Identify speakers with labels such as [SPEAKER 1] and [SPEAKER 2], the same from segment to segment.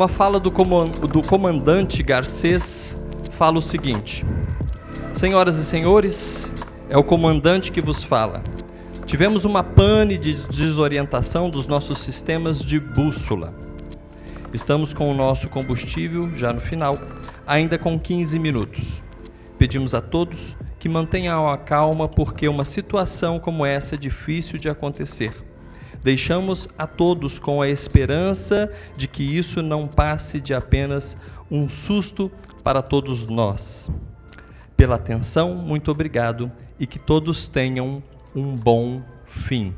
[SPEAKER 1] Uma fala do, do comandante Garcês fala o seguinte: Senhoras e senhores, é o comandante que vos fala. Tivemos uma pane de desorientação dos nossos sistemas de bússola. Estamos com o nosso combustível já no final, ainda com 15 minutos. Pedimos a todos que mantenham a calma porque uma situação como essa é difícil de acontecer. Deixamos a todos com a esperança de que isso não passe de apenas um susto para todos nós. Pela atenção, muito obrigado e que todos tenham um bom fim.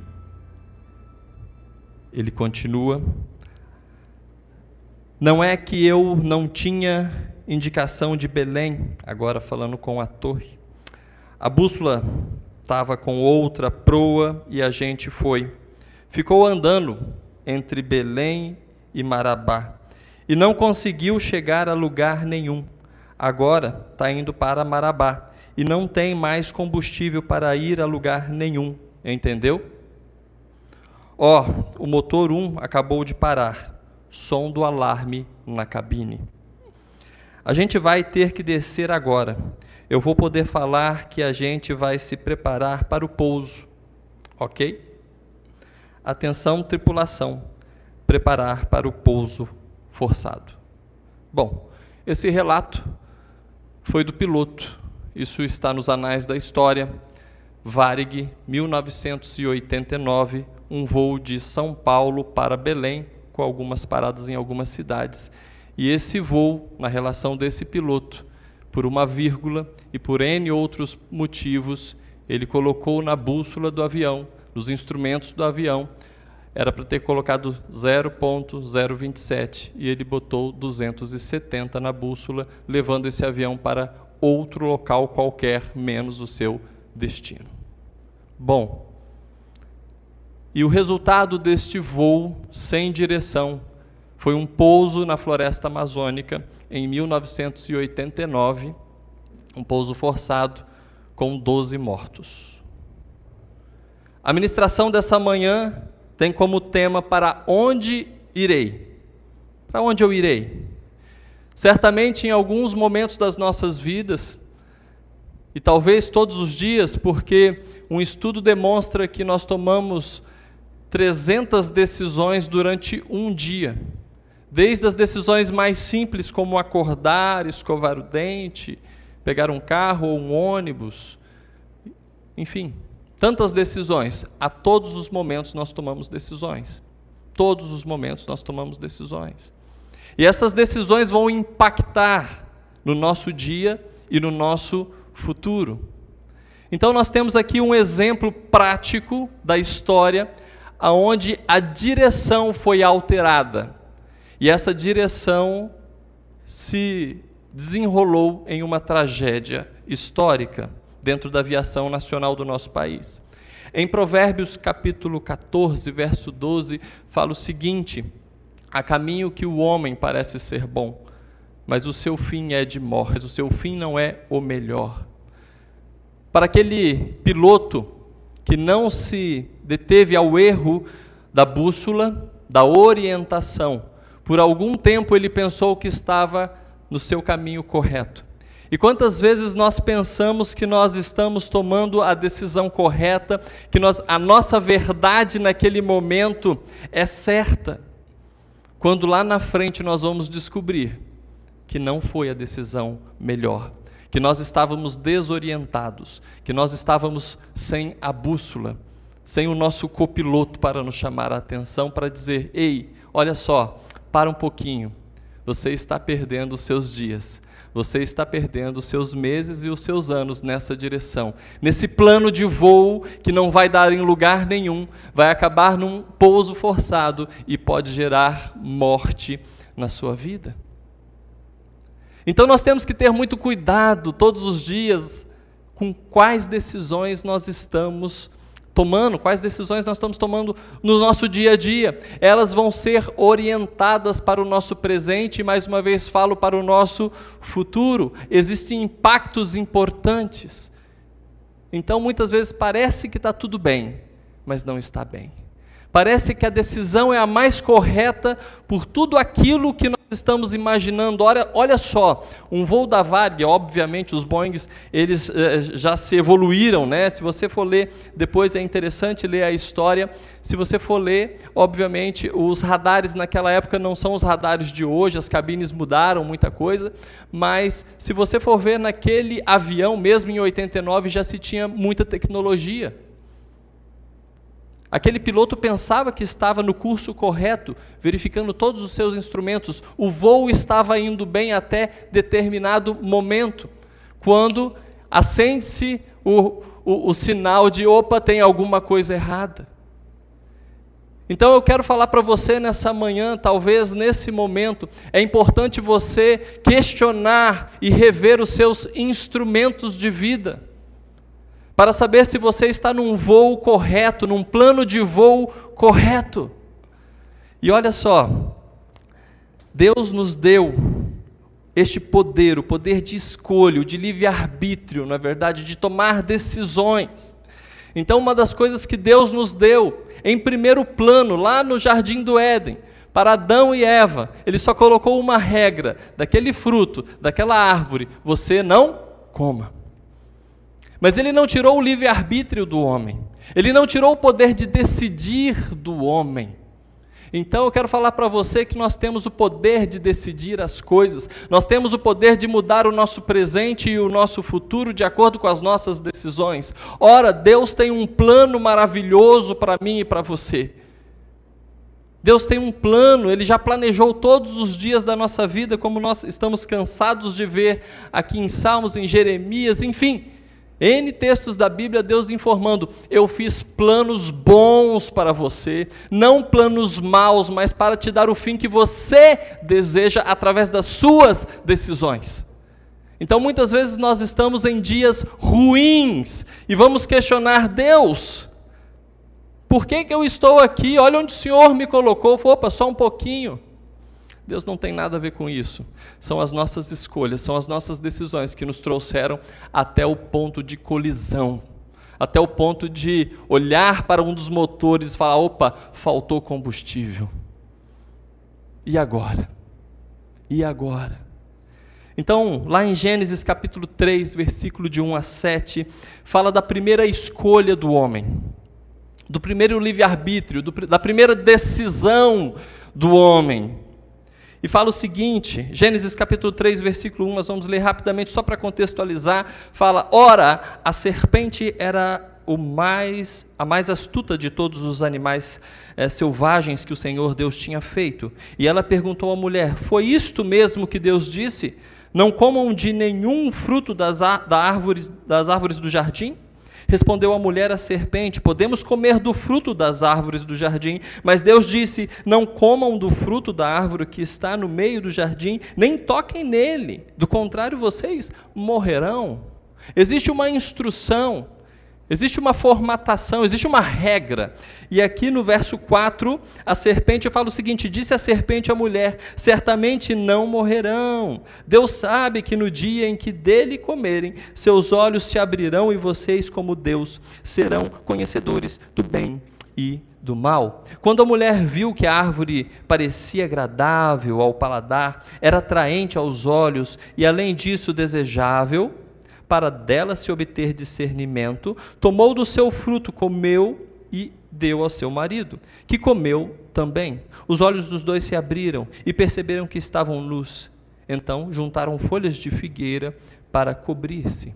[SPEAKER 1] Ele continua: Não é que eu não tinha indicação de Belém, agora falando com a torre. A bússola estava com outra proa e a gente foi. Ficou andando entre Belém e Marabá e não conseguiu chegar a lugar nenhum. Agora está indo para Marabá e não tem mais combustível para ir a lugar nenhum. Entendeu? Ó, oh, o motor 1 acabou de parar. Som do alarme na cabine. A gente vai ter que descer agora. Eu vou poder falar que a gente vai se preparar para o pouso. Ok? Atenção, tripulação. Preparar para o pouso forçado. Bom, esse relato foi do piloto isso está nos anais da história. Varig, 1989, um voo de São Paulo para Belém, com algumas paradas em algumas cidades. E esse voo, na relação desse piloto, por uma vírgula e por N outros motivos, ele colocou na bússola do avião, nos instrumentos do avião, era para ter colocado 0.027 e ele botou 270 na bússola, levando esse avião para outro local qualquer, menos o seu destino. Bom, e o resultado deste voo sem direção foi um pouso na floresta amazônica em 1989, um pouso forçado com 12 mortos. A ministração dessa manhã tem como tema para onde irei? Para onde eu irei? Certamente em alguns momentos das nossas vidas, e talvez todos os dias, porque um estudo demonstra que nós tomamos 300 decisões durante um dia. Desde as decisões mais simples, como acordar, escovar o dente, pegar um carro ou um ônibus, enfim, tantas decisões. A todos os momentos nós tomamos decisões. Todos os momentos nós tomamos decisões. E essas decisões vão impactar no nosso dia e no nosso futuro. Então nós temos aqui um exemplo prático da história aonde a direção foi alterada. E essa direção se desenrolou em uma tragédia histórica dentro da aviação nacional do nosso país. Em Provérbios capítulo 14, verso 12, fala o seguinte: Há caminho que o homem parece ser bom, mas o seu fim é de morte, o seu fim não é o melhor. Para aquele piloto que não se deteve ao erro da bússola, da orientação, por algum tempo ele pensou que estava no seu caminho correto. E quantas vezes nós pensamos que nós estamos tomando a decisão correta, que nós, a nossa verdade naquele momento é certa, quando lá na frente nós vamos descobrir que não foi a decisão melhor, que nós estávamos desorientados, que nós estávamos sem a bússola, sem o nosso copiloto para nos chamar a atenção, para dizer: ei, olha só, para um pouquinho, você está perdendo os seus dias, você está perdendo os seus meses e os seus anos nessa direção. Nesse plano de voo que não vai dar em lugar nenhum, vai acabar num pouso forçado e pode gerar morte na sua vida. Então nós temos que ter muito cuidado todos os dias com quais decisões nós estamos tomando tomando, quais decisões nós estamos tomando no nosso dia a dia. Elas vão ser orientadas para o nosso presente e, mais uma vez, falo para o nosso futuro. Existem impactos importantes. Então, muitas vezes parece que está tudo bem, mas não está bem. Parece que a decisão é a mais correta por tudo aquilo que nós estamos imaginando, olha, olha só, um voo da Varig, obviamente os Boeings, eles eh, já se evoluíram, né? Se você for ler, depois é interessante ler a história. Se você for ler, obviamente, os radares naquela época não são os radares de hoje, as cabines mudaram muita coisa, mas se você for ver naquele avião, mesmo em 89, já se tinha muita tecnologia. Aquele piloto pensava que estava no curso correto, verificando todos os seus instrumentos. O voo estava indo bem até determinado momento, quando acende-se o, o, o, sinal de opa, tem alguma coisa errada. Então eu quero falar para você nessa manhã, talvez nesse momento, é importante você questionar e rever os seus instrumentos de vida para saber se você está num voo correto, num plano de voo correto. E olha só, Deus nos deu este poder, o poder de escolha, de livre-arbítrio, na verdade, de tomar decisões. Então, uma das coisas que Deus nos deu, em primeiro plano, lá no jardim do Éden, para Adão e Eva, ele só colocou uma regra: daquele fruto, daquela árvore, você não coma. Mas ele não tirou o livre-arbítrio do homem. Ele não tirou o poder de decidir do homem. Então eu quero falar para você que nós temos o poder de decidir as coisas, nós temos o poder de mudar o nosso presente e o nosso futuro de acordo com as nossas decisões. Ora, Deus tem um plano maravilhoso para mim e para você. Deus tem um plano, Ele já planejou todos os dias da nossa vida, como nós estamos cansados de ver aqui em Salmos, em Jeremias, enfim. N textos da Bíblia, Deus informando: eu fiz planos bons para você, não planos maus, mas para te dar o fim que você deseja através das suas decisões. Então muitas vezes nós estamos em dias ruins e vamos questionar Deus. Por que, que eu estou aqui? Olha onde o Senhor me colocou. Opa, só um pouquinho. Deus não tem nada a ver com isso. São as nossas escolhas, são as nossas decisões que nos trouxeram até o ponto de colisão, até o ponto de olhar para um dos motores e falar: opa, faltou combustível. E agora? E agora? Então, lá em Gênesis capítulo 3, versículo de 1 a 7, fala da primeira escolha do homem, do primeiro livre-arbítrio, da primeira decisão do homem. E fala o seguinte, Gênesis capítulo 3, versículo 1, nós vamos ler rapidamente só para contextualizar. Fala: Ora, a serpente era o mais, a mais astuta de todos os animais é, selvagens que o Senhor Deus tinha feito. E ela perguntou à mulher: Foi isto mesmo que Deus disse? Não comam de nenhum fruto das, da árvores, das árvores do jardim? Respondeu a mulher à serpente: Podemos comer do fruto das árvores do jardim, mas Deus disse: Não comam do fruto da árvore que está no meio do jardim, nem toquem nele, do contrário, vocês morrerão. Existe uma instrução Existe uma formatação, existe uma regra. E aqui no verso 4, a serpente fala o seguinte: Disse a serpente à mulher: Certamente não morrerão. Deus sabe que no dia em que dele comerem, seus olhos se abrirão e vocês, como Deus, serão conhecedores do bem e do mal. Quando a mulher viu que a árvore parecia agradável ao paladar, era atraente aos olhos e, além disso, desejável, para dela se obter discernimento, tomou do seu fruto, comeu e deu ao seu marido, que comeu também. Os olhos dos dois se abriram e perceberam que estavam nus. Então juntaram folhas de figueira para cobrir-se.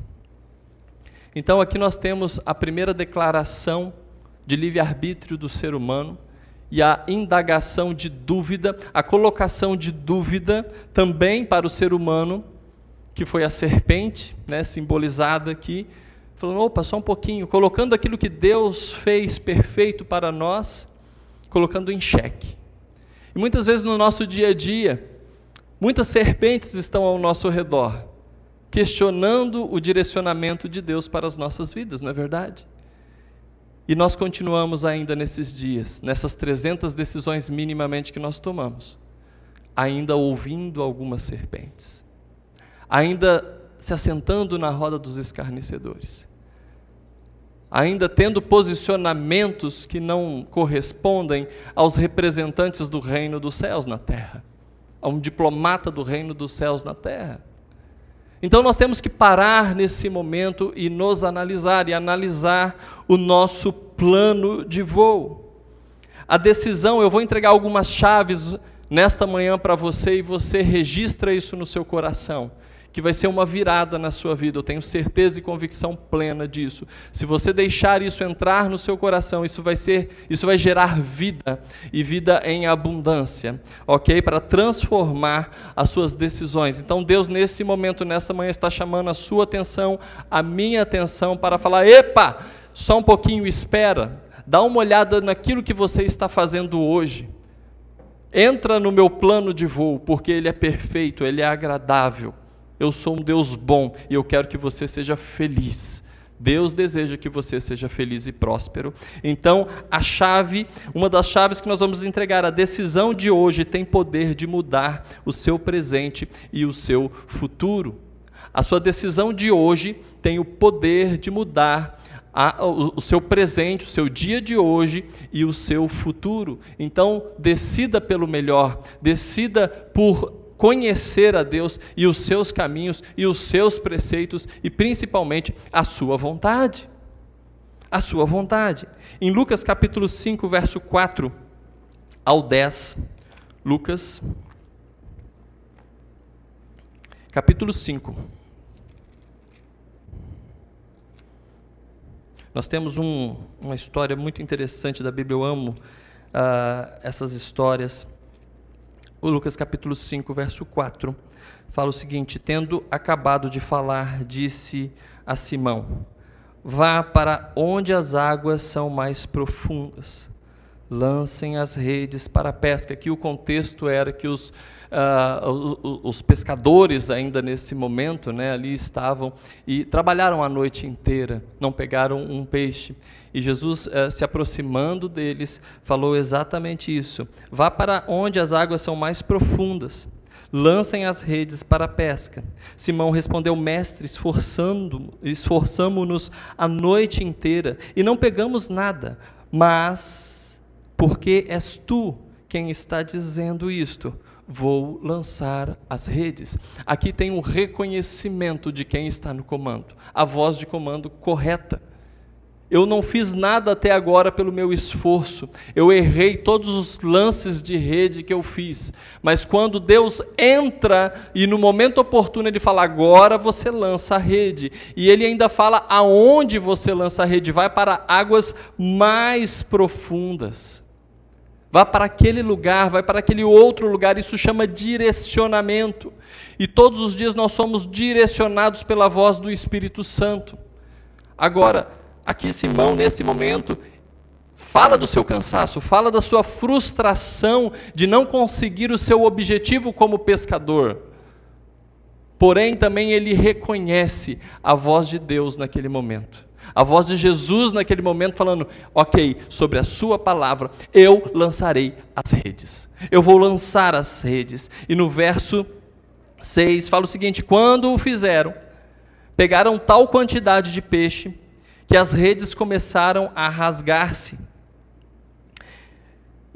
[SPEAKER 1] Então aqui nós temos a primeira declaração de livre-arbítrio do ser humano e a indagação de dúvida, a colocação de dúvida também para o ser humano que foi a serpente, né, simbolizada aqui, falando, opa, só um pouquinho, colocando aquilo que Deus fez perfeito para nós, colocando em xeque. E muitas vezes no nosso dia a dia, muitas serpentes estão ao nosso redor, questionando o direcionamento de Deus para as nossas vidas, não é verdade? E nós continuamos ainda nesses dias, nessas 300 decisões minimamente que nós tomamos, ainda ouvindo algumas serpentes ainda se assentando na roda dos escarnecedores, ainda tendo posicionamentos que não correspondem aos representantes do reino dos céus na terra. a um diplomata do reino dos céus na terra. Então nós temos que parar nesse momento e nos analisar e analisar o nosso plano de voo. A decisão, eu vou entregar algumas chaves nesta manhã para você e você registra isso no seu coração que vai ser uma virada na sua vida. Eu tenho certeza e convicção plena disso. Se você deixar isso entrar no seu coração, isso vai ser, isso vai gerar vida e vida em abundância, OK? Para transformar as suas decisões. Então Deus nesse momento, nessa manhã está chamando a sua atenção, a minha atenção para falar: "Epa, só um pouquinho espera. Dá uma olhada naquilo que você está fazendo hoje. Entra no meu plano de voo, porque ele é perfeito, ele é agradável. Eu sou um Deus bom e eu quero que você seja feliz. Deus deseja que você seja feliz e próspero. Então, a chave, uma das chaves que nós vamos entregar, a decisão de hoje tem poder de mudar o seu presente e o seu futuro. A sua decisão de hoje tem o poder de mudar a, o, o seu presente, o seu dia de hoje e o seu futuro. Então, decida pelo melhor, decida por conhecer a Deus e os seus caminhos e os seus preceitos e principalmente a sua vontade. A sua vontade. Em Lucas capítulo 5, verso 4 ao 10, Lucas capítulo 5. Nós temos um, uma história muito interessante da Bíblia, eu amo uh, essas histórias. O Lucas capítulo 5, verso 4, fala o seguinte: Tendo acabado de falar, disse a Simão: Vá para onde as águas são mais profundas, lancem as redes para a pesca. Aqui o contexto era que os, uh, os pescadores, ainda nesse momento, né, ali estavam e trabalharam a noite inteira, não pegaram um peixe. E Jesus, uh, se aproximando deles, falou exatamente isso: Vá para onde as águas são mais profundas. Lancem as redes para a pesca. Simão respondeu: Mestre, esforçamo-nos a noite inteira e não pegamos nada, mas porque és tu quem está dizendo isto, vou lançar as redes. Aqui tem um reconhecimento de quem está no comando, a voz de comando correta. Eu não fiz nada até agora pelo meu esforço. Eu errei todos os lances de rede que eu fiz. Mas quando Deus entra e no momento oportuno ele fala: "Agora você lança a rede". E ele ainda fala aonde você lança a rede, vai para águas mais profundas. Vá para aquele lugar, vai para aquele outro lugar, isso chama direcionamento. E todos os dias nós somos direcionados pela voz do Espírito Santo. Agora, aqui Simão, nesse momento, fala do seu cansaço, fala da sua frustração de não conseguir o seu objetivo como pescador. Porém, também ele reconhece a voz de Deus naquele momento. A voz de Jesus naquele momento falando: Ok, sobre a Sua palavra eu lançarei as redes. Eu vou lançar as redes. E no verso 6 fala o seguinte: Quando o fizeram, pegaram tal quantidade de peixe que as redes começaram a rasgar-se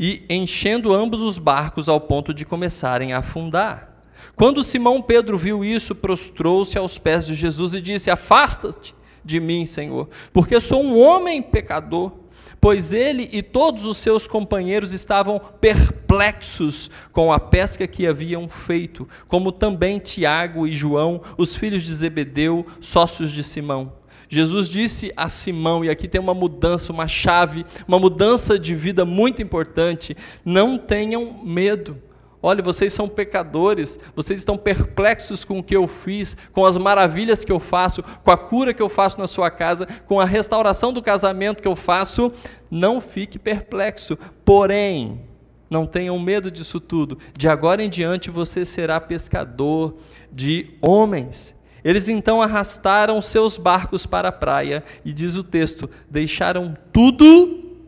[SPEAKER 1] e enchendo ambos os barcos ao ponto de começarem a afundar. Quando Simão Pedro viu isso, prostrou-se aos pés de Jesus e disse: Afasta-te de mim, Senhor, porque sou um homem pecador. Pois ele e todos os seus companheiros estavam perplexos com a pesca que haviam feito, como também Tiago e João, os filhos de Zebedeu, sócios de Simão. Jesus disse a Simão, e aqui tem uma mudança, uma chave, uma mudança de vida muito importante: não tenham medo. Olha, vocês são pecadores, vocês estão perplexos com o que eu fiz, com as maravilhas que eu faço, com a cura que eu faço na sua casa, com a restauração do casamento que eu faço. Não fique perplexo. Porém, não tenham medo disso tudo. De agora em diante você será pescador de homens. Eles então arrastaram seus barcos para a praia e diz o texto: deixaram tudo,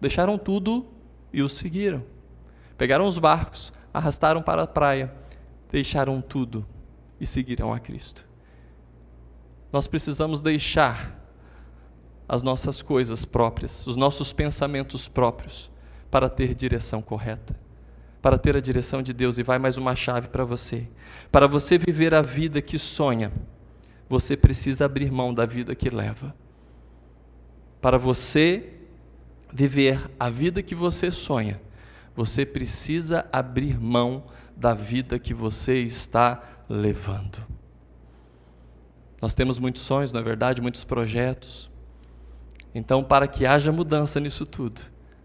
[SPEAKER 1] deixaram tudo e os seguiram. Pegaram os barcos, arrastaram para a praia, deixaram tudo e seguirão a Cristo. Nós precisamos deixar as nossas coisas próprias, os nossos pensamentos próprios, para ter direção correta, para ter a direção de Deus. E vai mais uma chave para você. Para você viver a vida que sonha, você precisa abrir mão da vida que leva. Para você viver a vida que você sonha, você precisa abrir mão da vida que você está levando. Nós temos muitos sonhos, não é verdade? Muitos projetos. Então, para que haja mudança nisso tudo,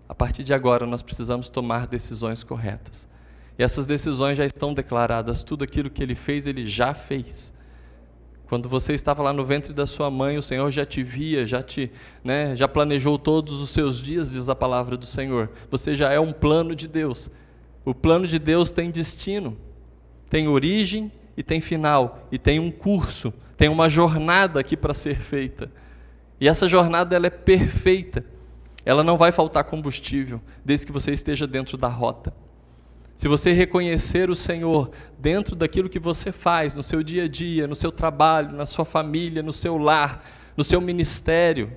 [SPEAKER 1] a partir de agora nós precisamos tomar decisões corretas. E essas decisões já estão declaradas, tudo aquilo que ele fez, ele já fez. Quando você estava lá no ventre da sua mãe, o Senhor já te via, já te, né, já planejou todos os seus dias, diz a palavra do Senhor. Você já é um plano de Deus. O plano de Deus tem destino, tem origem e tem final, e tem um curso, tem uma jornada aqui para ser feita. E essa jornada ela é perfeita. Ela não vai faltar combustível, desde que você esteja dentro da rota. Se você reconhecer o Senhor dentro daquilo que você faz, no seu dia a dia, no seu trabalho, na sua família, no seu lar, no seu ministério,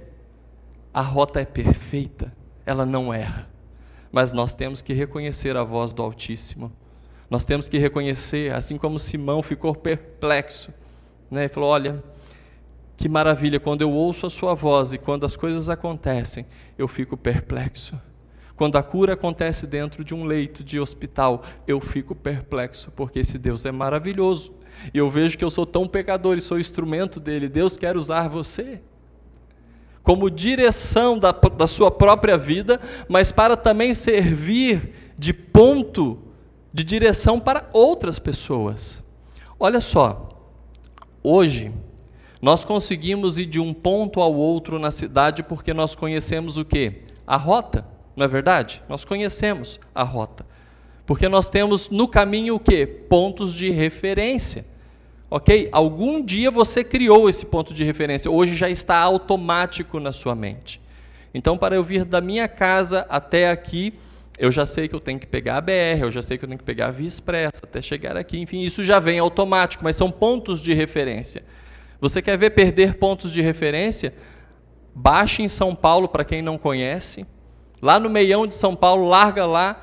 [SPEAKER 1] a rota é perfeita, ela não erra. Mas nós temos que reconhecer a voz do Altíssimo. Nós temos que reconhecer, assim como Simão ficou perplexo, né? e falou: Olha, que maravilha, quando eu ouço a Sua voz e quando as coisas acontecem, eu fico perplexo. Quando a cura acontece dentro de um leito de hospital, eu fico perplexo, porque esse Deus é maravilhoso. E eu vejo que eu sou tão pecador e sou instrumento dele. Deus quer usar você como direção da, da sua própria vida, mas para também servir de ponto de direção para outras pessoas. Olha só, hoje nós conseguimos ir de um ponto ao outro na cidade porque nós conhecemos o que? A rota. Não é verdade? Nós conhecemos a rota. Porque nós temos no caminho o quê? Pontos de referência. Ok? Algum dia você criou esse ponto de referência, hoje já está automático na sua mente. Então, para eu vir da minha casa até aqui, eu já sei que eu tenho que pegar a BR, eu já sei que eu tenho que pegar a Via Expressa até chegar aqui, enfim, isso já vem automático, mas são pontos de referência. Você quer ver perder pontos de referência? Baixe em São Paulo, para quem não conhece, Lá no meião de São Paulo, larga lá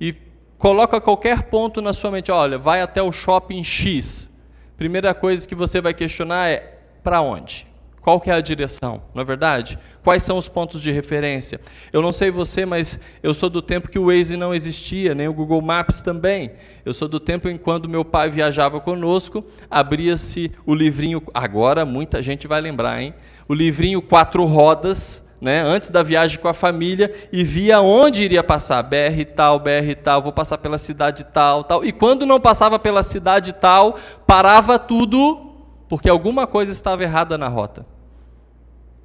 [SPEAKER 1] e coloca qualquer ponto na sua mente. Olha, vai até o shopping X. Primeira coisa que você vai questionar é para onde? Qual que é a direção? Não é verdade? Quais são os pontos de referência? Eu não sei você, mas eu sou do tempo que o Waze não existia, nem o Google Maps também. Eu sou do tempo em quando meu pai viajava conosco, abria-se o livrinho, agora muita gente vai lembrar, hein? O livrinho quatro rodas, né, antes da viagem com a família e via onde iria passar, BR tal, BR tal, vou passar pela cidade tal, tal. E quando não passava pela cidade tal, parava tudo porque alguma coisa estava errada na rota.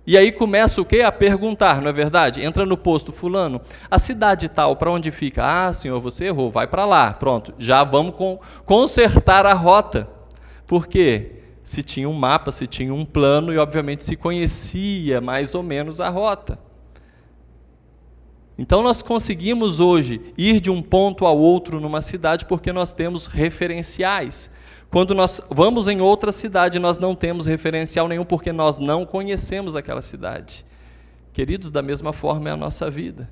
[SPEAKER 1] E aí começa o quê? A perguntar, não é verdade? Entra no posto fulano, a cidade tal, para onde fica? Ah, senhor, você errou, vai para lá. Pronto, já vamos consertar a rota. Por quê? Se tinha um mapa, se tinha um plano e, obviamente, se conhecia mais ou menos a rota. Então, nós conseguimos hoje ir de um ponto ao outro numa cidade porque nós temos referenciais. Quando nós vamos em outra cidade, nós não temos referencial nenhum porque nós não conhecemos aquela cidade. Queridos, da mesma forma é a nossa vida.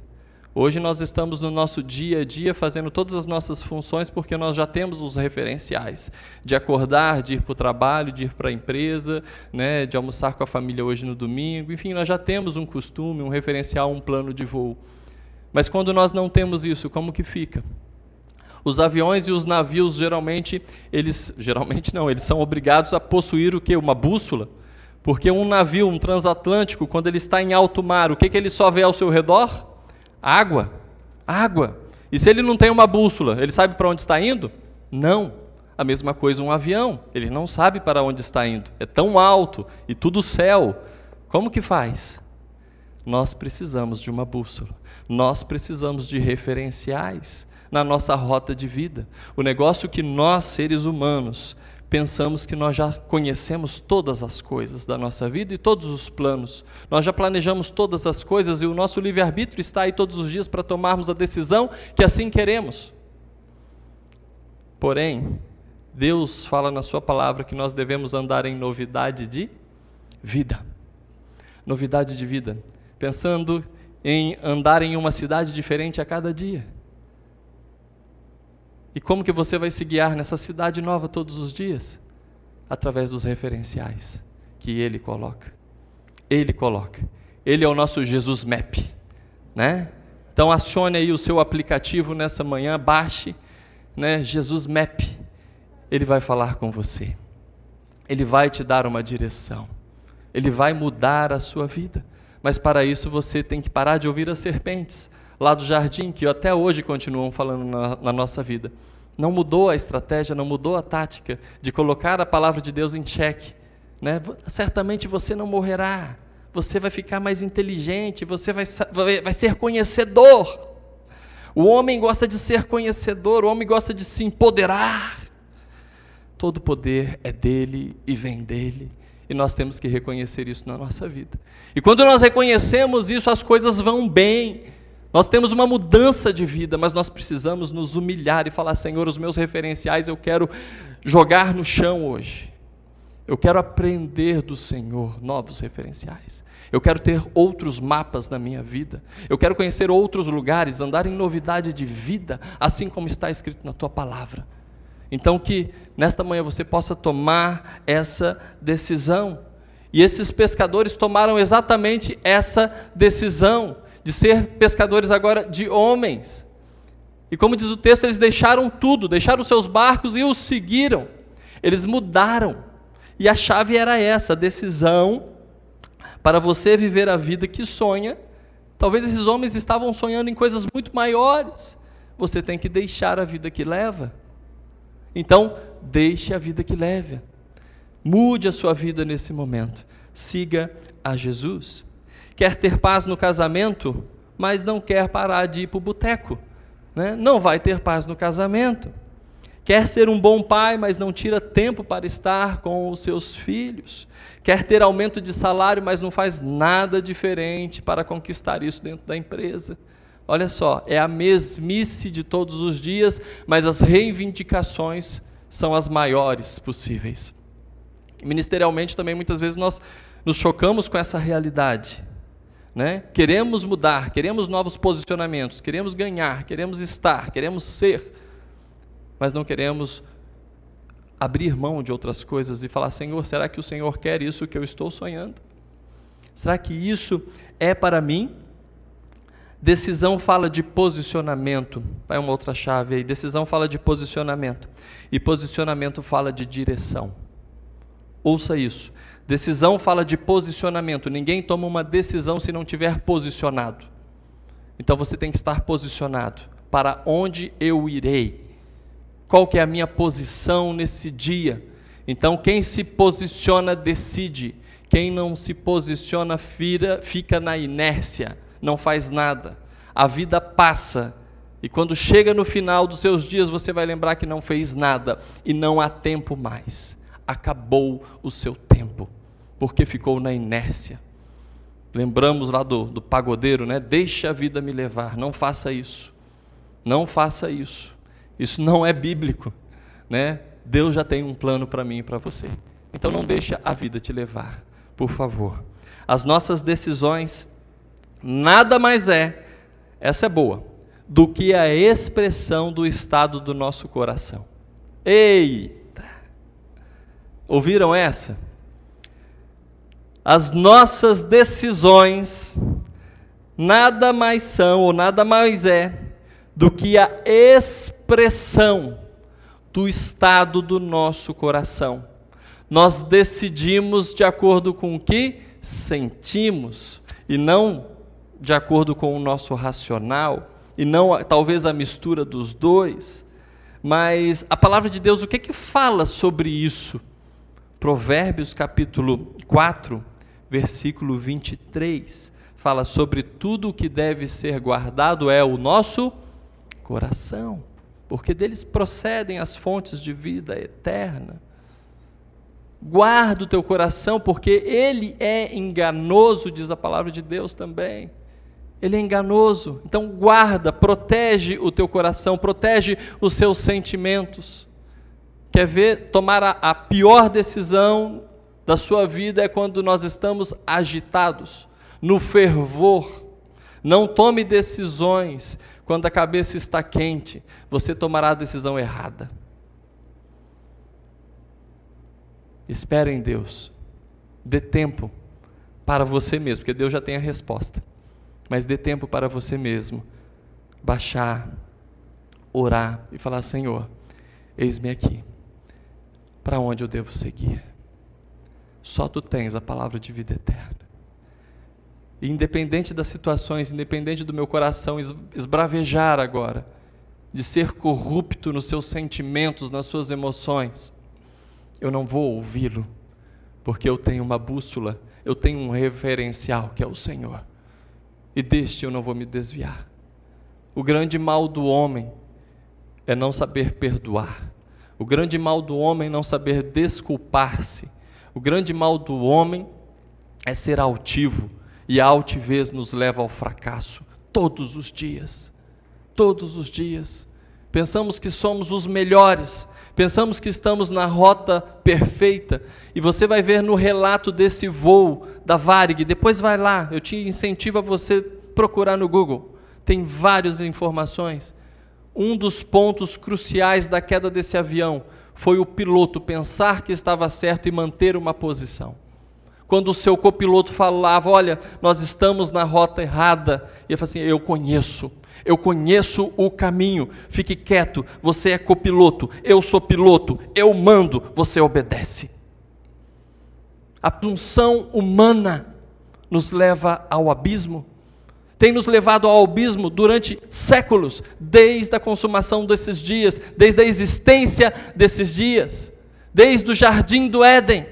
[SPEAKER 1] Hoje nós estamos no nosso dia a dia fazendo todas as nossas funções porque nós já temos os referenciais de acordar, de ir para o trabalho, de ir para a empresa, né, de almoçar com a família hoje no domingo. Enfim, nós já temos um costume, um referencial, um plano de voo. Mas quando nós não temos isso, como que fica? Os aviões e os navios geralmente, eles geralmente não, eles são obrigados a possuir o que? Uma bússola. Porque um navio, um transatlântico, quando ele está em alto mar, o que, que ele só vê ao seu redor? Água. Água. E se ele não tem uma bússola, ele sabe para onde está indo? Não. A mesma coisa um avião, ele não sabe para onde está indo. É tão alto e tudo céu. Como que faz? Nós precisamos de uma bússola. Nós precisamos de referenciais na nossa rota de vida. O negócio que nós, seres humanos, pensamos que nós já conhecemos todas as coisas da nossa vida e todos os planos. Nós já planejamos todas as coisas e o nosso livre-arbítrio está aí todos os dias para tomarmos a decisão que assim queremos. Porém, Deus fala na Sua palavra que nós devemos andar em novidade de vida. Novidade de vida. Pensando em andar em uma cidade diferente a cada dia E como que você vai se guiar nessa cidade nova todos os dias? Através dos referenciais que ele coloca. Ele coloca. Ele é o nosso Jesus Map, né? Então acione aí o seu aplicativo nessa manhã, baixe, né, Jesus Map. Ele vai falar com você. Ele vai te dar uma direção. Ele vai mudar a sua vida. Mas para isso você tem que parar de ouvir as serpentes lá do jardim, que até hoje continuam falando na, na nossa vida. Não mudou a estratégia, não mudou a tática de colocar a palavra de Deus em xeque. Né? Certamente você não morrerá, você vai ficar mais inteligente, você vai, vai ser conhecedor. O homem gosta de ser conhecedor, o homem gosta de se empoderar. Todo poder é dele e vem dele. E nós temos que reconhecer isso na nossa vida. E quando nós reconhecemos isso, as coisas vão bem. Nós temos uma mudança de vida, mas nós precisamos nos humilhar e falar: Senhor, os meus referenciais eu quero jogar no chão hoje. Eu quero aprender do Senhor novos referenciais. Eu quero ter outros mapas na minha vida. Eu quero conhecer outros lugares, andar em novidade de vida, assim como está escrito na tua palavra. Então, que nesta manhã você possa tomar essa decisão. E esses pescadores tomaram exatamente essa decisão de ser pescadores agora de homens. E como diz o texto, eles deixaram tudo, deixaram seus barcos e os seguiram. Eles mudaram. E a chave era essa, a decisão para você viver a vida que sonha. Talvez esses homens estavam sonhando em coisas muito maiores. Você tem que deixar a vida que leva. Então, deixe a vida que leve. Mude a sua vida nesse momento. Siga a Jesus. Quer ter paz no casamento, mas não quer parar de ir para o boteco. Né? Não vai ter paz no casamento. Quer ser um bom pai, mas não tira tempo para estar com os seus filhos. Quer ter aumento de salário, mas não faz nada diferente para conquistar isso dentro da empresa. Olha só, é a mesmice de todos os dias, mas as reivindicações são as maiores possíveis. Ministerialmente também muitas vezes nós nos chocamos com essa realidade. Né? Queremos mudar, queremos novos posicionamentos, queremos ganhar, queremos estar, queremos ser mas não queremos abrir mão de outras coisas e falar: Senhor, será que o Senhor quer isso que eu estou sonhando? Será que isso é para mim? Decisão fala de posicionamento. Vai uma outra chave aí. Decisão fala de posicionamento. E posicionamento fala de direção. Ouça isso. Decisão fala de posicionamento. Ninguém toma uma decisão se não tiver posicionado. Então você tem que estar posicionado. Para onde eu irei? qual que é a minha posição nesse dia. Então, quem se posiciona decide, quem não se posiciona fira, fica na inércia, não faz nada. A vida passa e quando chega no final dos seus dias, você vai lembrar que não fez nada e não há tempo mais. Acabou o seu tempo, porque ficou na inércia. Lembramos lá do, do pagodeiro, né? Deixe a vida me levar, não faça isso. Não faça isso. Isso não é bíblico, né? Deus já tem um plano para mim e para você. Então não deixe a vida te levar, por favor. As nossas decisões nada mais é, essa é boa, do que a expressão do estado do nosso coração. Eita! Ouviram essa? As nossas decisões nada mais são ou nada mais é do que a expressão do estado do nosso coração. Nós decidimos de acordo com o que sentimos e não de acordo com o nosso racional e não talvez a mistura dos dois. Mas a palavra de Deus, o que é que fala sobre isso? Provérbios capítulo 4, versículo 23, fala sobre tudo o que deve ser guardado é o nosso coração, porque deles procedem as fontes de vida eterna. Guarda o teu coração, porque ele é enganoso, diz a palavra de Deus também. Ele é enganoso. Então guarda, protege o teu coração, protege os seus sentimentos. Quer ver tomar a, a pior decisão da sua vida é quando nós estamos agitados, no fervor. Não tome decisões quando a cabeça está quente, você tomará a decisão errada. Espere em Deus. Dê tempo para você mesmo, porque Deus já tem a resposta. Mas dê tempo para você mesmo baixar, orar e falar: Senhor, eis-me aqui. Para onde eu devo seguir? Só tu tens a palavra de vida eterna. Independente das situações, independente do meu coração esbravejar agora, de ser corrupto nos seus sentimentos, nas suas emoções, eu não vou ouvi-lo, porque eu tenho uma bússola, eu tenho um referencial que é o Senhor. E deste eu não vou me desviar. O grande mal do homem é não saber perdoar. O grande mal do homem é não saber desculpar-se. O grande mal do homem é ser altivo, e a altivez nos leva ao fracasso todos os dias. Todos os dias. Pensamos que somos os melhores, pensamos que estamos na rota perfeita, e você vai ver no relato desse voo da Varig, depois vai lá, eu te incentivo a você procurar no Google, tem várias informações. Um dos pontos cruciais da queda desse avião foi o piloto pensar que estava certo e manter uma posição. Quando o seu copiloto falava, olha, nós estamos na rota errada, ele falou assim: Eu conheço, eu conheço o caminho, fique quieto, você é copiloto, eu sou piloto, eu mando, você obedece. A punção humana nos leva ao abismo, tem nos levado ao abismo durante séculos, desde a consumação desses dias, desde a existência desses dias, desde o jardim do Éden.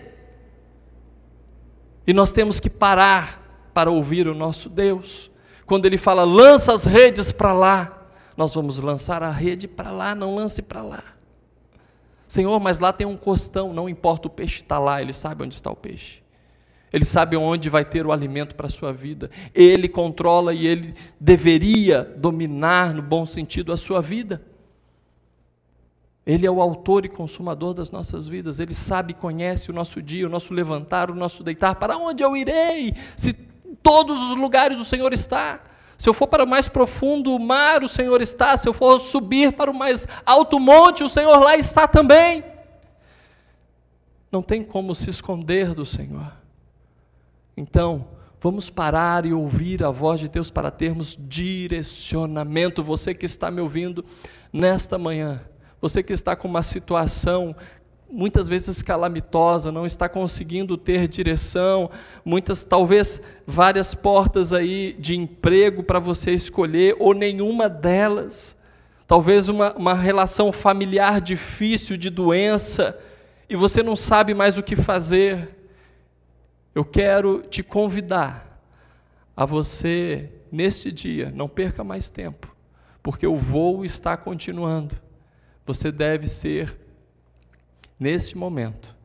[SPEAKER 1] E nós temos que parar para ouvir o nosso Deus quando ele fala, lança as redes para lá, nós vamos lançar a rede para lá, não lance para lá. Senhor, mas lá tem um costão, não importa o peixe está lá, ele sabe onde está o peixe. Ele sabe onde vai ter o alimento para a sua vida. Ele controla e ele deveria dominar, no bom sentido, a sua vida. Ele é o autor e consumador das nossas vidas. Ele sabe e conhece o nosso dia, o nosso levantar, o nosso deitar. Para onde eu irei? Se todos os lugares o Senhor está. Se eu for para o mais profundo mar, o Senhor está. Se eu for subir para o mais alto monte, o Senhor lá está também. Não tem como se esconder do Senhor. Então, vamos parar e ouvir a voz de Deus para termos direcionamento. Você que está me ouvindo nesta manhã, você que está com uma situação muitas vezes calamitosa, não está conseguindo ter direção, muitas, talvez várias portas aí de emprego para você escolher, ou nenhuma delas, talvez uma, uma relação familiar difícil de doença, e você não sabe mais o que fazer. Eu quero te convidar a você, neste dia, não perca mais tempo, porque o voo está continuando. Você deve ser neste momento,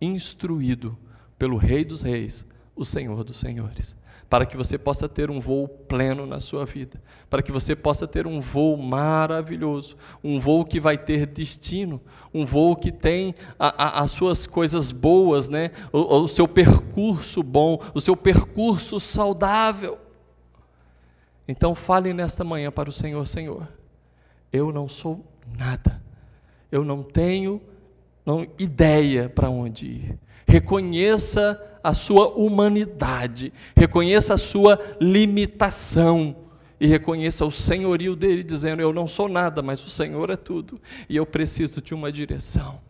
[SPEAKER 1] instruído pelo Rei dos Reis, o Senhor dos Senhores, para que você possa ter um voo pleno na sua vida, para que você possa ter um voo maravilhoso, um voo que vai ter destino, um voo que tem a, a, as suas coisas boas, né? O, o seu percurso bom, o seu percurso saudável. Então fale nesta manhã para o Senhor, Senhor, eu não sou nada, eu não tenho não ideia para onde ir. Reconheça a sua humanidade, reconheça a sua limitação e reconheça o senhorio dele, dizendo: Eu não sou nada, mas o Senhor é tudo e eu preciso de uma direção.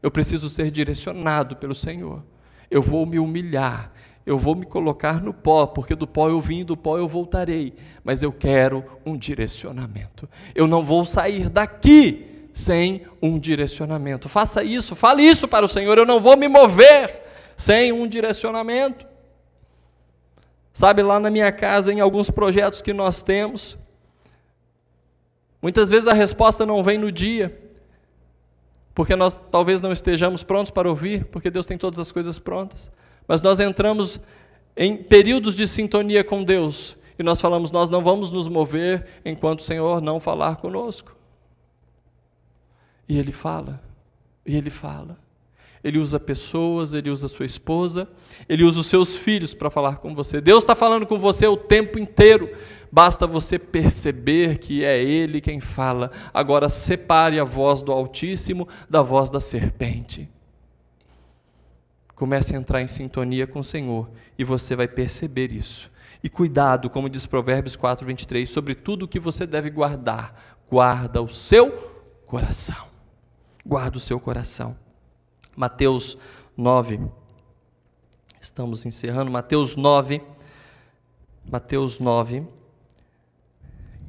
[SPEAKER 1] Eu preciso ser direcionado pelo Senhor. Eu vou me humilhar, eu vou me colocar no pó, porque do pó eu vim, do pó eu voltarei, mas eu quero um direcionamento. Eu não vou sair daqui sem um direcionamento. Faça isso, fale isso para o Senhor. Eu não vou me mover sem um direcionamento. Sabe, lá na minha casa, em alguns projetos que nós temos, muitas vezes a resposta não vem no dia, porque nós talvez não estejamos prontos para ouvir, porque Deus tem todas as coisas prontas, mas nós entramos em períodos de sintonia com Deus e nós falamos: nós não vamos nos mover enquanto o Senhor não falar conosco. E ele fala, e ele fala. Ele usa pessoas, ele usa sua esposa, ele usa os seus filhos para falar com você. Deus está falando com você o tempo inteiro. Basta você perceber que é Ele quem fala. Agora separe a voz do Altíssimo da voz da serpente. Comece a entrar em sintonia com o Senhor e você vai perceber isso. E cuidado, como diz Provérbios 4, 23, sobre tudo o que você deve guardar. Guarda o seu coração. Guarda o seu coração. Mateus 9. Estamos encerrando. Mateus 9. Mateus 9.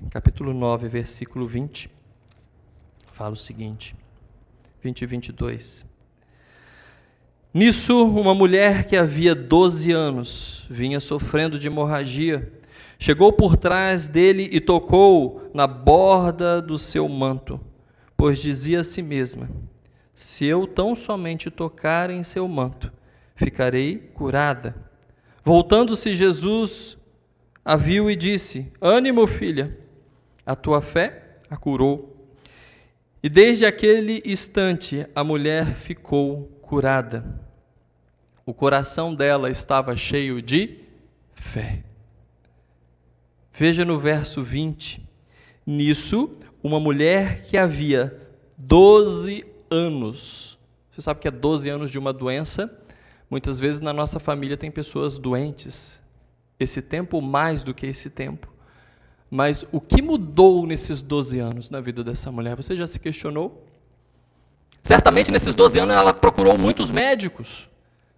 [SPEAKER 1] Capítulo 9, versículo 20. Fala o seguinte. 20 e 22. Nisso, uma mulher que havia 12 anos vinha sofrendo de hemorragia, chegou por trás dele e tocou na borda do seu manto, pois dizia a si mesma: se eu tão somente tocar em seu manto, ficarei curada. Voltando-se Jesus, a viu e disse: Ânimo, filha, a tua fé a curou. E desde aquele instante a mulher ficou curada. O coração dela estava cheio de fé. Veja no verso 20. Nisso, uma mulher que havia 12 anos. Você sabe que é 12 anos de uma doença? Muitas vezes na nossa família tem pessoas doentes. Esse tempo mais do que esse tempo. Mas o que mudou nesses 12 anos na vida dessa mulher? Você já se questionou? Certamente nesses 12 anos ela procurou muitos médicos.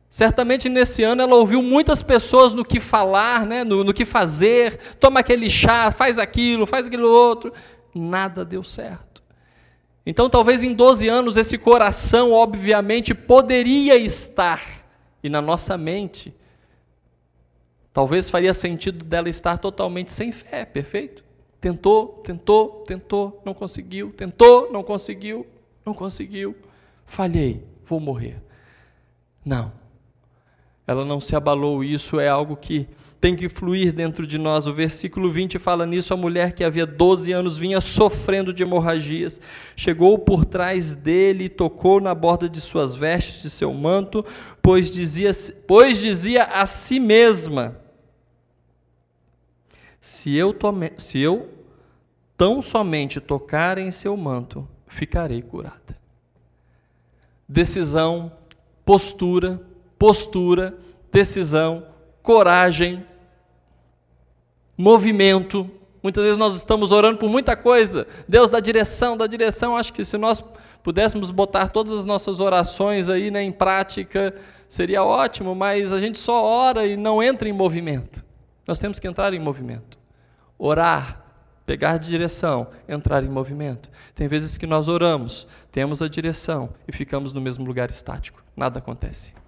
[SPEAKER 1] Certamente nesse ano ela ouviu muitas pessoas no que falar, né, no, no que fazer, toma aquele chá, faz aquilo, faz aquilo outro. Nada deu certo. Então, talvez em 12 anos, esse coração, obviamente, poderia estar, e na nossa mente, talvez faria sentido dela estar totalmente sem fé, perfeito? Tentou, tentou, tentou, não conseguiu, tentou, não conseguiu, não conseguiu, falhei, vou morrer. Não, ela não se abalou, isso é algo que tem que fluir dentro de nós. O versículo 20 fala nisso: a mulher que havia 12 anos vinha sofrendo de hemorragias, chegou por trás dele e tocou na borda de suas vestes, de seu manto, pois dizia, pois dizia a si mesma: Se eu, tome, se eu tão somente tocar em seu manto, ficarei curada. Decisão, postura, postura, decisão, coragem, movimento. Muitas vezes nós estamos orando por muita coisa. Deus dá direção, dá direção. Acho que se nós pudéssemos botar todas as nossas orações aí né, em prática, seria ótimo, mas a gente só ora e não entra em movimento. Nós temos que entrar em movimento. Orar, pegar direção, entrar em movimento. Tem vezes que nós oramos, temos a direção e ficamos no mesmo lugar estático. Nada acontece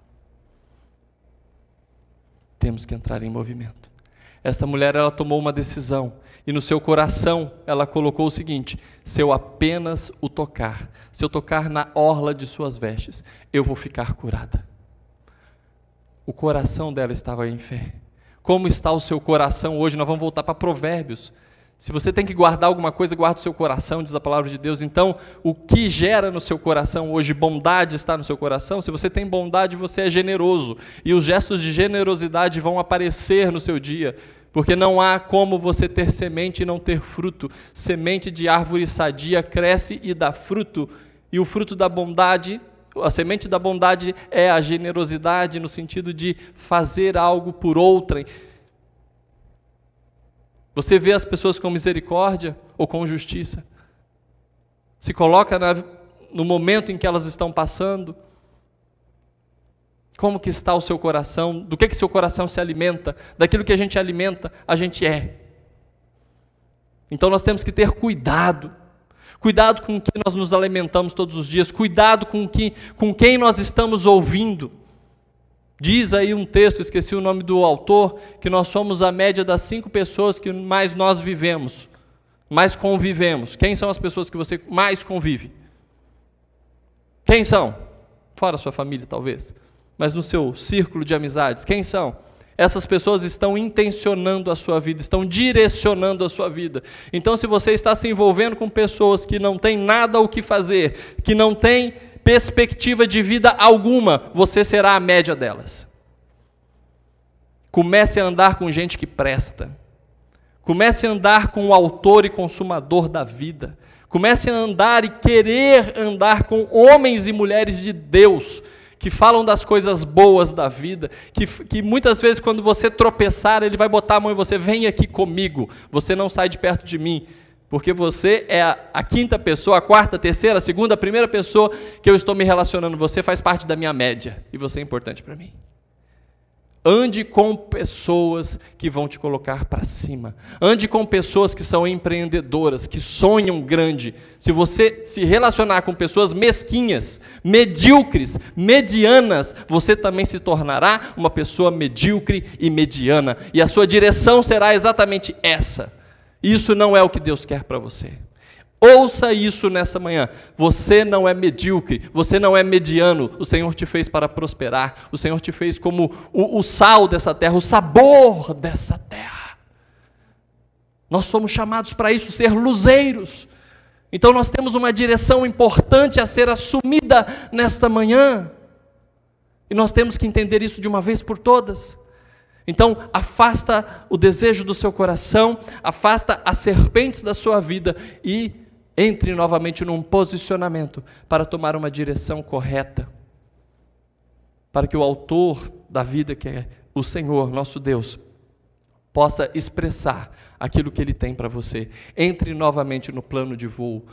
[SPEAKER 1] temos que entrar em movimento. Essa mulher ela tomou uma decisão e no seu coração ela colocou o seguinte: se eu apenas o tocar, se eu tocar na orla de suas vestes, eu vou ficar curada. O coração dela estava em fé. Como está o seu coração hoje? Nós vamos voltar para Provérbios. Se você tem que guardar alguma coisa, guarda o seu coração, diz a palavra de Deus. Então, o que gera no seu coração hoje bondade está no seu coração? Se você tem bondade, você é generoso. E os gestos de generosidade vão aparecer no seu dia. Porque não há como você ter semente e não ter fruto. Semente de árvore sadia cresce e dá fruto. E o fruto da bondade, a semente da bondade é a generosidade no sentido de fazer algo por outrem você vê as pessoas com misericórdia ou com justiça? Se coloca na, no momento em que elas estão passando? Como que está o seu coração? Do que que seu coração se alimenta? Daquilo que a gente alimenta, a gente é. Então nós temos que ter cuidado. Cuidado com o que nós nos alimentamos todos os dias, cuidado com, que, com quem nós estamos ouvindo. Diz aí um texto, esqueci o nome do autor, que nós somos a média das cinco pessoas que mais nós vivemos, mais convivemos. Quem são as pessoas que você mais convive? Quem são? Fora sua família, talvez. Mas no seu círculo de amizades, quem são? Essas pessoas estão intencionando a sua vida, estão direcionando a sua vida. Então, se você está se envolvendo com pessoas que não têm nada o que fazer, que não têm perspectiva de vida alguma, você será a média delas. Comece a andar com gente que presta. Comece a andar com o autor e consumador da vida. Comece a andar e querer andar com homens e mulheres de Deus, que falam das coisas boas da vida, que, que muitas vezes, quando você tropeçar, ele vai botar a mão em você: vem aqui comigo, você não sai de perto de mim, porque você é a, a, quinta pessoa, a quarta, a terceira, a segunda, a primeira pessoa que eu estou me relacionando. Você faz parte da minha média e você é importante para mim. Ande com pessoas que vão te colocar para cima. Ande com pessoas que são empreendedoras, que sonham grande. Se você se relacionar com pessoas mesquinhas, medíocres, medianas, você também se tornará uma pessoa medíocre e mediana. E a sua direção será exatamente essa. Isso não é o que Deus quer para você. Ouça isso nessa manhã. Você não é medíocre, você não é mediano. O Senhor te fez para prosperar. O Senhor te fez como o, o, sal dessa terra, o sabor dessa terra. Nós somos chamados para isso, ser luzeiros. Então nós temos uma direção importante a ser assumida nesta manhã. E nós temos que entender isso de uma vez por todas. Então, afasta o desejo do seu coração, afasta as serpentes da sua vida e entre novamente num posicionamento para tomar uma direção correta. Para que o autor da vida, que é o Senhor, nosso Deus, possa expressar aquilo que ele tem para você. Entre novamente no plano de voo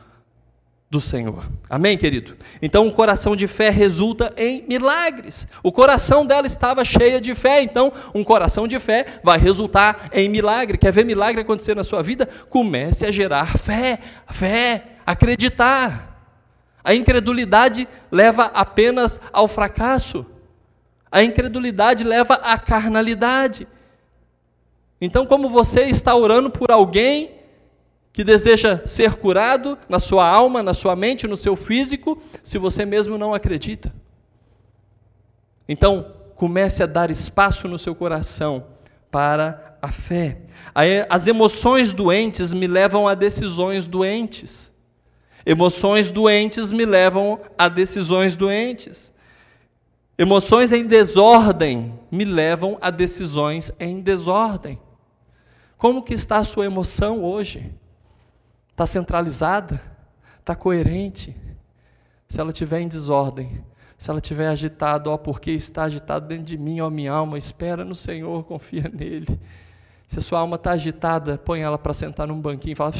[SPEAKER 1] do Senhor. Amém, querido? Então, um coração de fé resulta em milagres. O coração dela estava cheia de fé, então, um coração de fé vai resultar em milagre. Quer ver milagre acontecer na sua vida? Comece a gerar fé, fé, acreditar. A incredulidade leva apenas ao fracasso. A incredulidade leva à carnalidade. Então, como você está orando por alguém que deseja ser curado na sua alma, na sua mente, no seu físico, se você mesmo não acredita. Então, comece a dar espaço no seu coração para a fé. As emoções doentes me levam a decisões doentes. Emoções doentes me levam a decisões doentes. Emoções em desordem me levam a decisões em desordem. Como que está a sua emoção hoje? Está centralizada? Está coerente? Se ela estiver em desordem, se ela estiver agitada, ó, porque está agitado dentro de mim, ó, minha alma, espera no Senhor, confia nele. Se a sua alma está agitada, põe ela para sentar num banquinho e fala: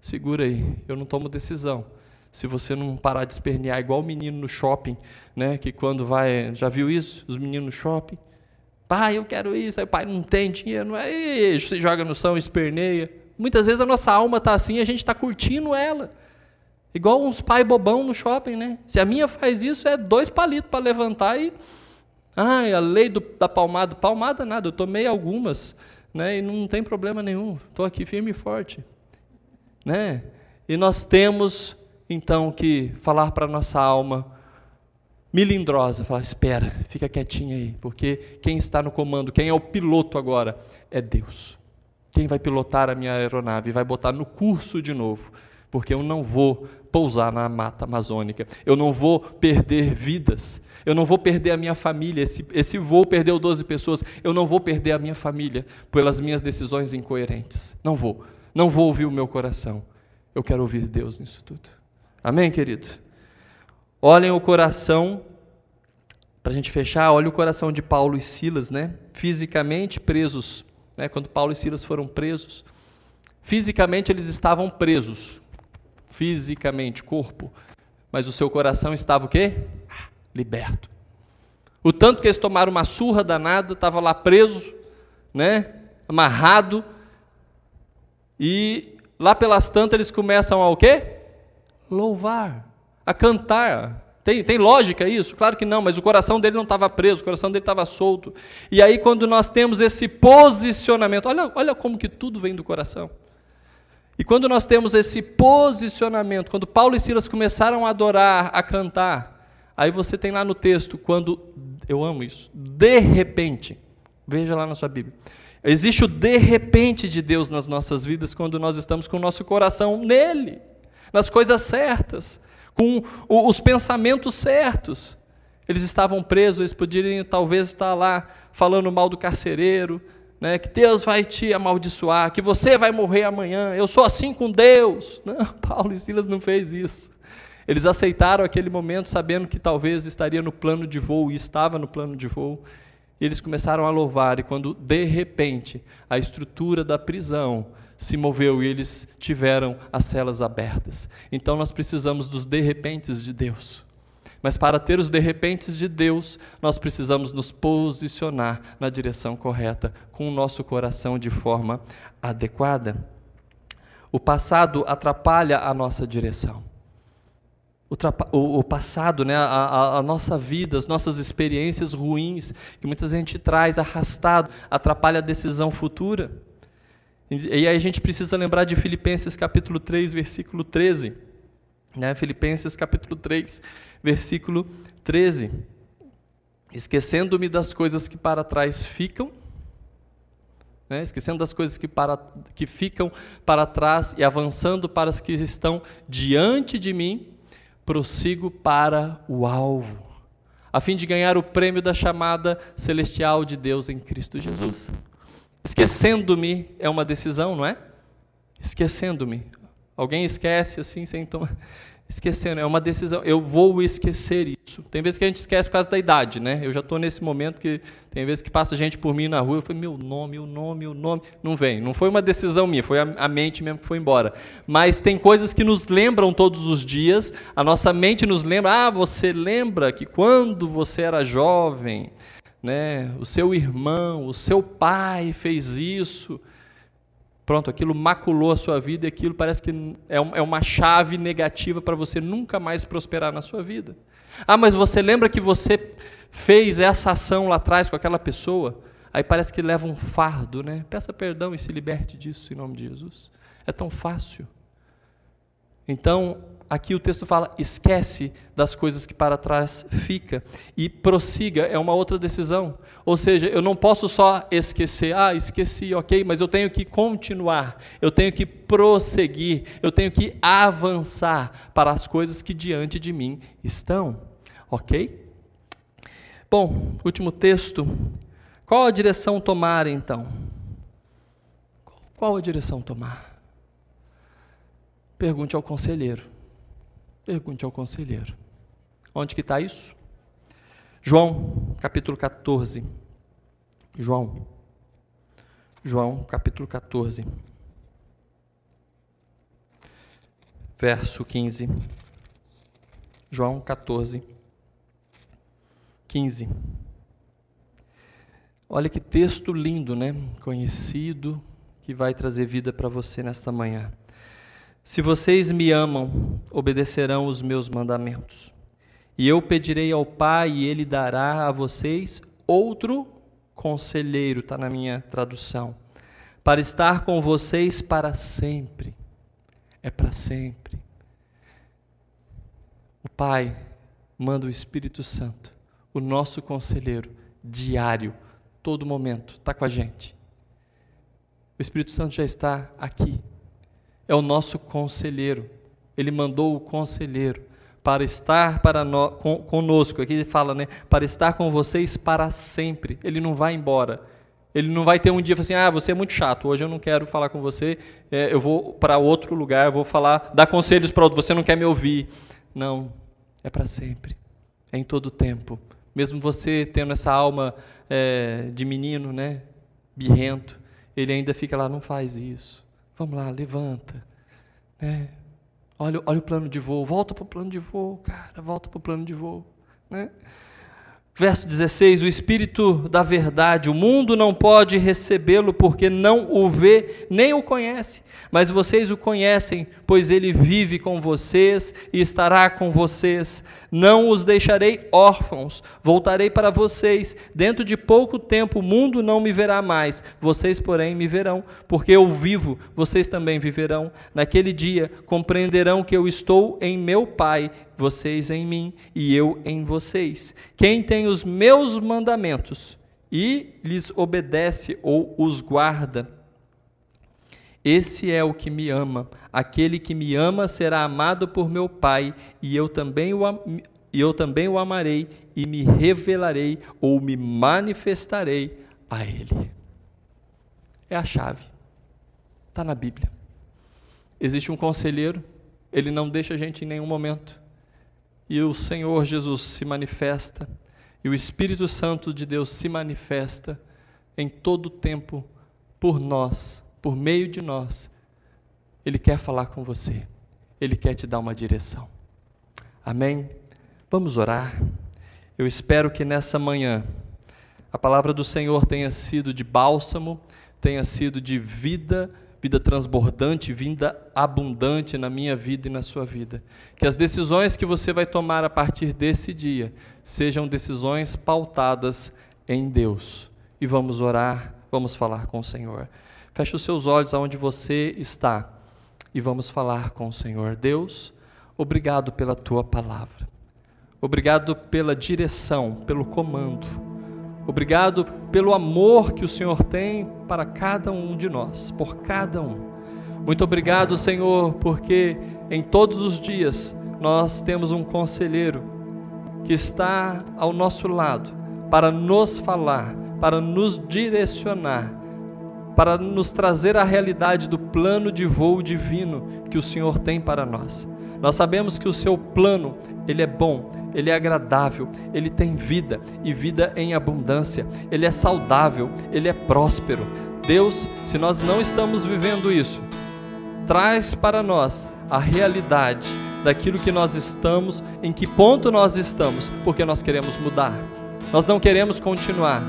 [SPEAKER 1] segura aí, eu não tomo decisão. Se você não parar de espernear, igual o menino no shopping, né, que quando vai, já viu isso? Os meninos no shopping. Pai, eu quero isso. Aí o pai não tem dinheiro, não é? se joga no chão, esperneia. Muitas vezes a nossa alma está assim a gente está curtindo ela. Igual uns pai bobão no shopping, né? Se a minha faz isso, é dois palitos para levantar e. Ai, a lei do, da palmada. Palmada nada, eu tomei algumas, né? E não tem problema nenhum. Estou aqui firme e forte. Né? E nós temos, então, que falar para a nossa alma milindrosa, falar, espera, fica quietinha aí, porque quem está no comando, quem é o piloto agora, é Deus. Quem vai pilotar a minha aeronave vai botar no curso de novo, porque eu não vou pousar na mata amazônica, eu não vou perder vidas, eu não vou perder a minha família. Esse, esse voo perdeu 12 pessoas, eu não vou perder a minha família pelas minhas decisões incoerentes. Não vou, não vou ouvir o meu coração. Eu quero ouvir Deus nisso tudo. Amém, querido? Olhem o coração, para a gente fechar, olha o coração de Paulo e Silas, né? Fisicamente presos né, quando Paulo e Silas foram presos. Fisicamente eles estavam presos, fisicamente, corpo, mas o seu coração estava o quê? Liberto. O tanto que eles tomaram uma surra danada, estava lá preso, né, amarrado, e lá pelas tantas eles começam a o quê? Louvar, a cantar, tem, tem lógica isso? Claro que não, mas o coração dele não estava preso, o coração dele estava solto. E aí, quando nós temos esse posicionamento, olha, olha como que tudo vem do coração. E quando nós temos esse posicionamento, quando Paulo e Silas começaram a adorar, a cantar, aí você tem lá no texto, quando, eu amo isso, de repente, veja lá na sua Bíblia, existe o de repente de Deus nas nossas vidas quando nós estamos com o nosso coração nele, nas coisas certas com os pensamentos certos. Eles estavam presos, eles poderiam talvez estar lá falando mal do carcereiro, né, que Deus vai te amaldiçoar, que você vai morrer amanhã, eu sou assim com Deus. Não, Paulo e Silas não fez isso. Eles aceitaram aquele momento sabendo que talvez estaria no plano de voo e estava no plano de voo. E eles começaram a louvar, e quando de repente a estrutura da prisão se moveu e eles tiveram as celas abertas. Então nós precisamos dos de repentes de Deus. Mas para ter os de repentes de Deus, nós precisamos nos posicionar na direção correta, com o nosso coração de forma adequada. O passado atrapalha a nossa direção. O, o, passado, né, a, a, a, nossa vida, as nossas experiências ruins, que muitas vezes a gente traz arrastado, atrapalha a decisão futura. E, aí a gente precisa lembrar de Filipenses capítulo 3, versículo 13. Né? Filipenses capítulo 3, versículo 13. Esquecendo-me das coisas que para trás ficam, né? esquecendo das coisas que, para, que ficam para trás e avançando para as que estão diante de mim, prossigo para o alvo, a fim de ganhar o prêmio da chamada celestial de Deus em Cristo Jesus. Esquecendo-me é uma decisão, não é? Esquecendo-me. Alguém esquece assim sem tomar esquecendo, é uma decisão. Eu vou esquecer isso. Tem vezes que a gente esquece por causa da idade, né? Eu já estou nesse momento que tem vezes que passa gente por mim na rua, eu falo, meu nome, o nome, o nome. Não vem. Não foi uma decisão minha, foi a mente mesmo que foi embora. Mas tem coisas que nos lembram todos os dias, a nossa mente nos lembra, ah, você lembra que quando você era jovem, né, o seu irmão, o seu pai fez isso. Pronto, aquilo maculou a sua vida e aquilo parece que é, é uma chave negativa para você nunca mais prosperar na sua vida. Ah, mas você lembra que você fez essa ação lá atrás com aquela pessoa? Aí parece que leva um fardo, né? Peça perdão e se liberte disso em nome de Jesus. É tão fácil. Então, aqui o texto fala: esquece das coisas que para trás fica e prossiga, é uma outra decisão. Ou seja, eu não posso só esquecer, ah, esqueci, ok, mas eu tenho que continuar, eu tenho que prosseguir, eu tenho que avançar para as coisas que diante de mim estão, ok? Bom, último texto. Qual a direção tomar então? Qual a direção tomar? Pergunte ao conselheiro. Pergunte ao conselheiro. Onde que está isso? João, capítulo 14. João. João, capítulo 14. Verso 15. João 14. 15. Olha que texto lindo, né? Conhecido, que vai trazer vida para você nesta manhã. Se vocês me amam, obedecerão os meus mandamentos. E eu pedirei ao Pai, e Ele dará a vocês outro conselheiro, está na minha tradução, para estar com vocês para sempre. É para sempre. O Pai manda o Espírito Santo, o nosso conselheiro, diário, todo momento, está com a gente. O Espírito Santo já está aqui é o nosso conselheiro. Ele mandou o conselheiro para estar para nós, conosco. Aqui ele fala, né? Para estar com vocês para sempre. Ele não vai embora. Ele não vai ter um dia assim, ah, você é muito chato, hoje eu não quero falar com você, é, eu vou para outro lugar, eu vou falar, dar conselhos para outro, você não quer me ouvir. Não, é para sempre, é em todo tempo. Mesmo você tendo essa alma é, de menino, né, birrento, ele ainda fica lá, não faz isso. Vamos lá, levanta. Né? Olha, olha o plano de voo, volta para o plano de voo, cara, volta para o plano de voo. Né? Verso 16: O Espírito da Verdade, o mundo não pode recebê-lo porque não o vê nem o conhece, mas vocês o conhecem, pois ele vive com vocês e estará com vocês. Não os deixarei órfãos, voltarei para vocês. Dentro de pouco tempo o mundo não me verá mais, vocês, porém, me verão, porque eu vivo, vocês também viverão. Naquele dia compreenderão que eu estou em meu Pai, vocês em mim e eu em vocês. Quem tem os meus mandamentos e lhes obedece ou os guarda, Esse é o que me ama. Aquele que me ama será amado por meu Pai, e eu também o, e eu também o amarei e me revelarei ou me manifestarei a Ele. É a chave. Está na Bíblia. Existe um conselheiro, ele não deixa a gente em nenhum momento. E o Senhor Jesus se manifesta, e o Espírito Santo de Deus se manifesta em todo o tempo por nós, por meio de nós. Ele quer falar com você, ele quer te dar uma direção. Amém? Vamos orar. Eu espero que nessa manhã a palavra do Senhor tenha sido de bálsamo, tenha sido de vida, vida transbordante, vida abundante na minha vida e na sua vida. Que as decisões que você vai tomar a partir desse dia sejam decisões pautadas em Deus. E vamos orar, vamos falar com o Senhor. Feche os seus olhos aonde você está e vamos falar com o Senhor. Deus, obrigado pela tua palavra. Obrigado pela direção, pelo comando. Obrigado pelo amor que o Senhor tem para cada um de nós, por cada um. Muito obrigado, Senhor, porque em todos os dias nós temos um conselheiro que está ao nosso lado para nos falar, para nos direcionar, para nos trazer a realidade do plano de voo divino que o Senhor tem para nós. Nós sabemos que o seu plano, ele é bom, ele é agradável, ele tem vida e vida em abundância, ele é saudável, ele é próspero. Deus, se nós não estamos vivendo isso, traz para nós a realidade daquilo que nós estamos, em que ponto nós estamos, porque nós queremos mudar. Nós não queremos continuar.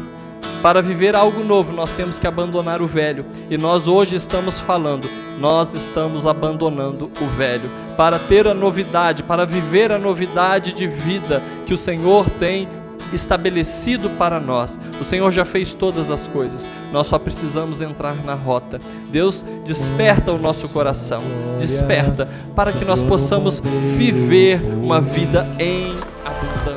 [SPEAKER 1] Para viver algo novo, nós temos que abandonar o velho. E nós hoje estamos falando, nós estamos abandonando o velho. Para ter a novidade, para viver a novidade de vida que o Senhor tem estabelecido para nós. O Senhor já fez todas as coisas. Nós só precisamos entrar na rota. Deus desperta o nosso coração, desperta para que nós possamos viver uma vida em abundância.